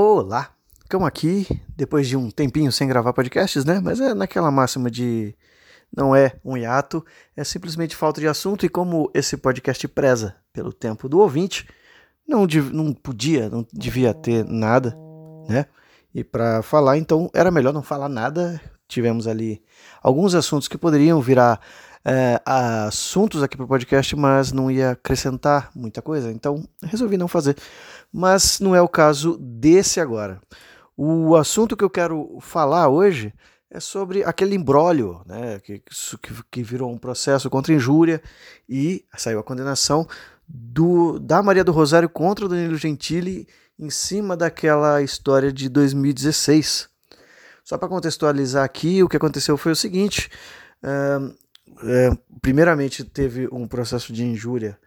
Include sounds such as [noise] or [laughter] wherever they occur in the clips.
Olá, estamos aqui depois de um tempinho sem gravar podcasts, né? Mas é naquela máxima de não é um hiato, é simplesmente falta de assunto e como esse podcast preza pelo tempo do ouvinte, não, não podia, não devia ter nada, né? E para falar, então era melhor não falar nada. Tivemos ali alguns assuntos que poderiam virar é, assuntos aqui para o podcast, mas não ia acrescentar muita coisa, então resolvi não fazer. Mas não é o caso desse agora. O assunto que eu quero falar hoje é sobre aquele embrólio né, que, que, virou um processo contra injúria e saiu a condenação do, da Maria do Rosário contra o Danilo Gentili em cima daquela história de 2016. Só para contextualizar aqui, o que aconteceu foi o seguinte: é, primeiramente teve um processo de injúria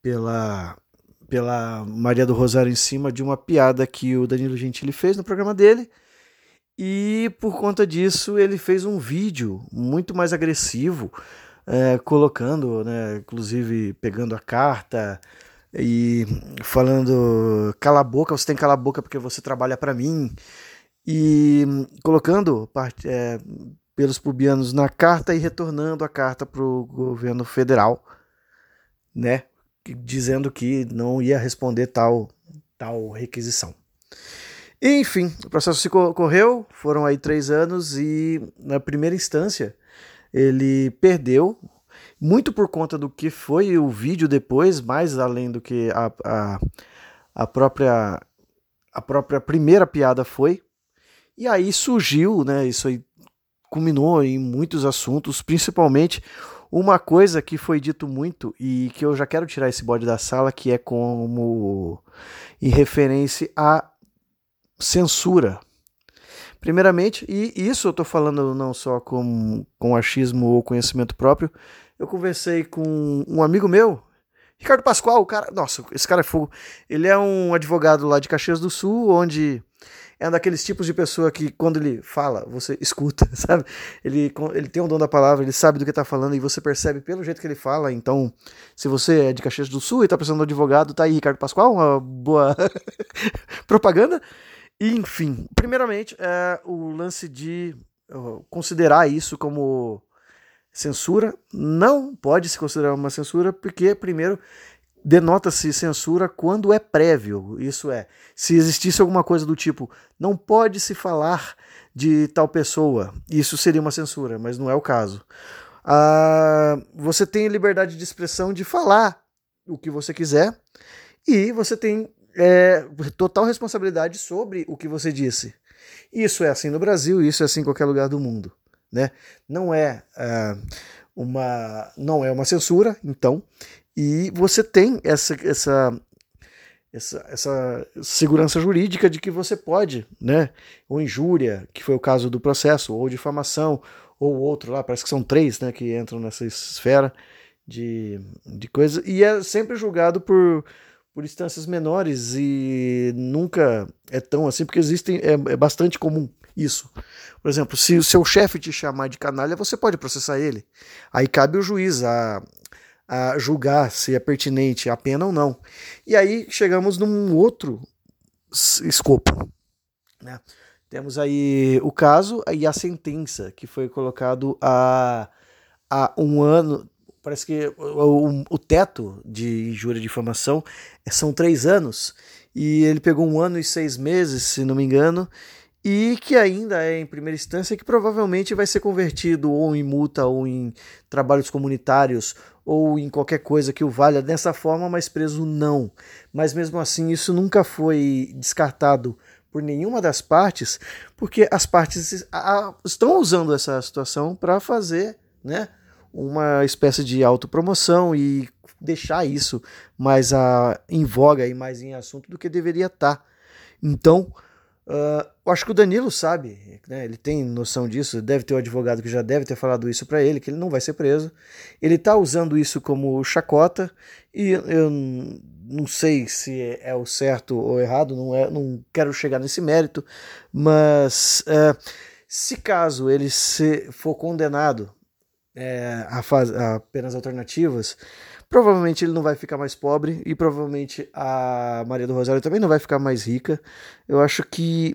pela, pela Maria do Rosário em cima de uma piada que o Danilo Gentili fez no programa dele. E por conta disso ele fez um vídeo muito mais agressivo, é, colocando, né, inclusive pegando a carta e falando cala a boca, você tem que calar a boca porque você trabalha para mim e colocando é, pelos pubianos na carta e retornando a carta para o governo federal, né, dizendo que não ia responder tal, tal requisição. Enfim, o processo se correu, foram aí três anos e na primeira instância ele perdeu, muito por conta do que foi o vídeo depois, mais além do que a, a, a própria a própria primeira piada foi. E aí surgiu, né, isso aí culminou em muitos assuntos, principalmente uma coisa que foi dito muito e que eu já quero tirar esse bode da sala, que é como em referência à censura. Primeiramente, e isso eu estou falando não só com, com achismo ou conhecimento próprio, eu conversei com um amigo meu, Ricardo Pascoal, o cara, nossa, esse cara é fogo. Ele é um advogado lá de Caxias do Sul, onde é um daqueles tipos de pessoa que quando ele fala, você escuta, [laughs] sabe? Ele, ele tem o dom da palavra, ele sabe do que está falando e você percebe pelo jeito que ele fala. Então, se você é de Caxias do Sul e está precisando de um advogado, tá aí Ricardo Pascoal, uma boa [laughs] propaganda. Enfim, primeiramente, é o lance de considerar isso como censura. Não pode se considerar uma censura, porque, primeiro, denota-se censura quando é prévio. Isso é, se existisse alguma coisa do tipo, não pode se falar de tal pessoa, isso seria uma censura, mas não é o caso. Ah, você tem liberdade de expressão de falar o que você quiser e você tem é, total responsabilidade sobre o que você disse. Isso é assim no Brasil, isso é assim em qualquer lugar do mundo. Né? Não é ah, uma não é uma censura, então, e você tem essa, essa, essa, essa segurança jurídica de que você pode, né? Ou injúria, que foi o caso do processo, ou difamação, ou outro lá, parece que são três né, que entram nessa esfera de, de coisa, e é sempre julgado por, por instâncias menores e nunca é tão assim, porque existem, é, é bastante comum isso. Por exemplo, se o seu chefe te chamar de canalha, você pode processar ele. Aí cabe o juiz a, a julgar se é pertinente a pena ou não. E aí chegamos num outro escopo. Né? Temos aí o caso e a sentença, que foi colocado a, a um ano. Parece que o, o, teto de injúria de difamação são três anos. E ele pegou um ano e seis meses, se não me engano, e que ainda é em primeira instância, que provavelmente vai ser convertido ou em multa ou em trabalhos comunitários ou em qualquer coisa que o valha dessa forma, mas preso não. Mas mesmo assim, isso nunca foi descartado por nenhuma das partes, porque as partes estão usando essa situação para fazer né, uma espécie de autopromoção e deixar isso mais a, em voga e mais em assunto do que deveria estar. Tá. Então, Uh, eu acho que o Danilo sabe, né? ele tem noção disso, deve ter um advogado que já deve ter falado isso para ele, que ele não vai ser preso. Ele está usando isso como chacota e eu não sei se é o certo ou errado, não, é, não quero chegar nesse mérito, mas uh, se caso ele se for condenado é, a, faz, a penas alternativas, Provavelmente ele não vai ficar mais pobre e provavelmente a Maria do Rosário também não vai ficar mais rica. Eu acho que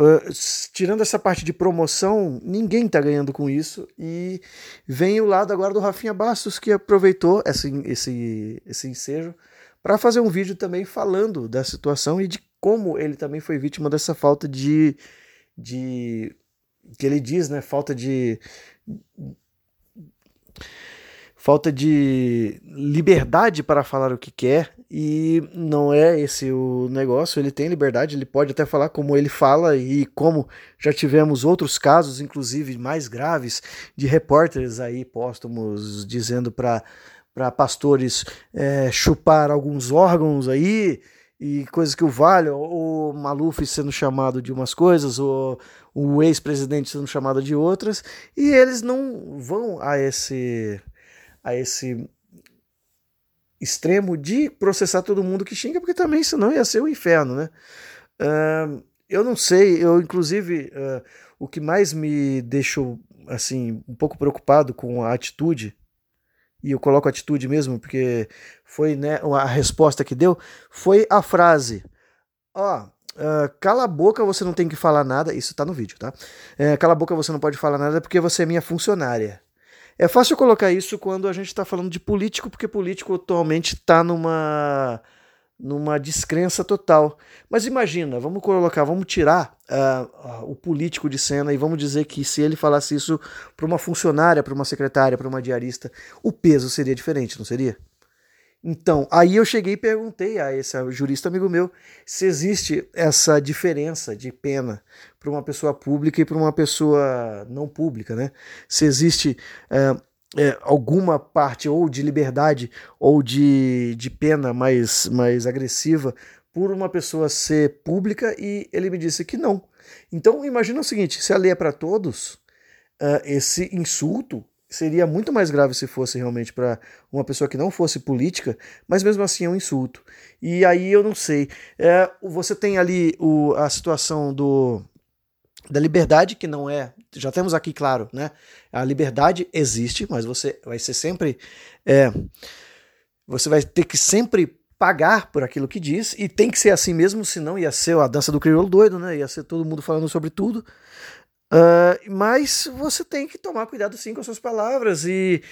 Uh, tirando essa parte de promoção, ninguém está ganhando com isso. E vem o lado agora do Rafinha Bastos, que aproveitou esse, esse, esse ensejo para fazer um vídeo também falando da situação e de como ele também foi vítima dessa falta de. de que ele diz, né? Falta de falta de liberdade para falar o que quer e não é esse o negócio. Ele tem liberdade, ele pode até falar como ele fala e como já tivemos outros casos, inclusive mais graves, de repórteres aí póstumos dizendo para para pastores é, chupar alguns órgãos aí e coisas que o valham, o Maluf sendo chamado de umas coisas, o, o ex-presidente sendo chamado de outras, e eles não vão a esse a esse extremo de processar todo mundo que xinga, porque também senão ia ser o um inferno, né? Uh, eu não sei, eu inclusive uh, o que mais me deixou assim um pouco preocupado com a atitude e eu coloco atitude mesmo porque foi né, a resposta que deu foi a frase ó uh, cala a boca você não tem que falar nada isso tá no vídeo tá é, cala a boca você não pode falar nada porque você é minha funcionária é fácil colocar isso quando a gente está falando de político, porque político atualmente está numa numa descrença total. Mas imagina, vamos colocar, vamos tirar uh, uh, o político de cena e vamos dizer que se ele falasse isso para uma funcionária, para uma secretária, para uma diarista, o peso seria diferente, não seria? Então, aí eu cheguei e perguntei a esse jurista amigo meu se existe essa diferença de pena para uma pessoa pública e para uma pessoa não pública, né? Se existe é, é, alguma parte ou de liberdade ou de, de pena mais, mais agressiva por uma pessoa ser pública e ele me disse que não. Então, imagina o seguinte: se a lei é para todos, uh, esse insulto seria muito mais grave se fosse realmente para uma pessoa que não fosse política, mas mesmo assim é um insulto. E aí eu não sei. É, você tem ali o, a situação do da liberdade que não é, já temos aqui claro, né? A liberdade existe, mas você vai ser sempre, é, você vai ter que sempre pagar por aquilo que diz e tem que ser assim mesmo, senão ia ser a dança do crioulo doido, né? Ia ser todo mundo falando sobre tudo. Uh, mas você tem que tomar cuidado sim com as suas palavras e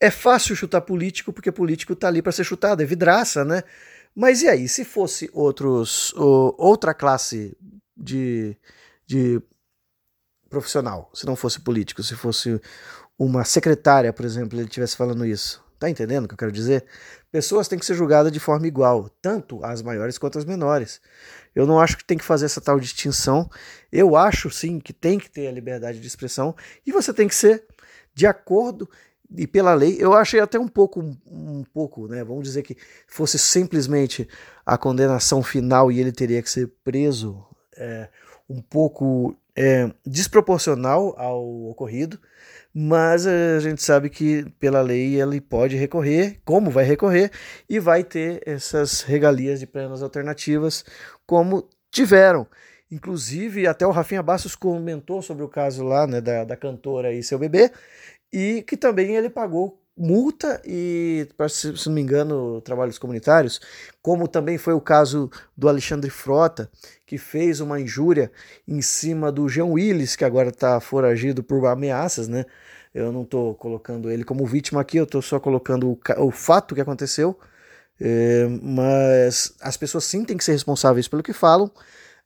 é fácil chutar político porque político tá ali para ser chutado, é vidraça, né? Mas e aí, se fosse outros, outra classe de, de profissional, se não fosse político, se fosse uma secretária, por exemplo, ele estivesse falando isso, tá entendendo o que eu quero dizer? Pessoas têm que ser julgadas de forma igual, tanto as maiores quanto as menores. Eu não acho que tem que fazer essa tal distinção. Eu acho sim que tem que ter a liberdade de expressão e você tem que ser de acordo e pela lei. Eu achei até um pouco, um pouco, né? Vamos dizer que fosse simplesmente a condenação final e ele teria que ser preso, é, um pouco é, desproporcional ao ocorrido mas a gente sabe que pela lei ele pode recorrer, como vai recorrer, e vai ter essas regalias de penas alternativas, como tiveram. Inclusive, até o Rafinha Bastos comentou sobre o caso lá né, da, da cantora e seu bebê, e que também ele pagou multa e, se, se não me engano, trabalhos comunitários, como também foi o caso do Alexandre Frota, que fez uma injúria em cima do Jean Willis, que agora está foragido por ameaças, né? Eu não estou colocando ele como vítima aqui, eu estou só colocando o, o, fato que aconteceu. É, mas as pessoas sim têm que ser responsáveis pelo que falam.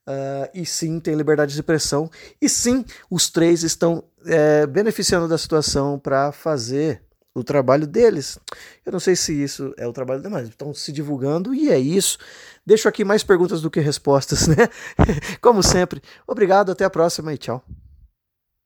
Uh, e sim tem liberdade de expressão. E sim, os três estão é, beneficiando da situação para fazer o trabalho deles. Eu não sei se isso é o trabalho deles, mas estão se divulgando e é isso. Deixo aqui mais perguntas do que respostas, [laughs] né? Como sempre. Obrigado, até a próxima e tchau.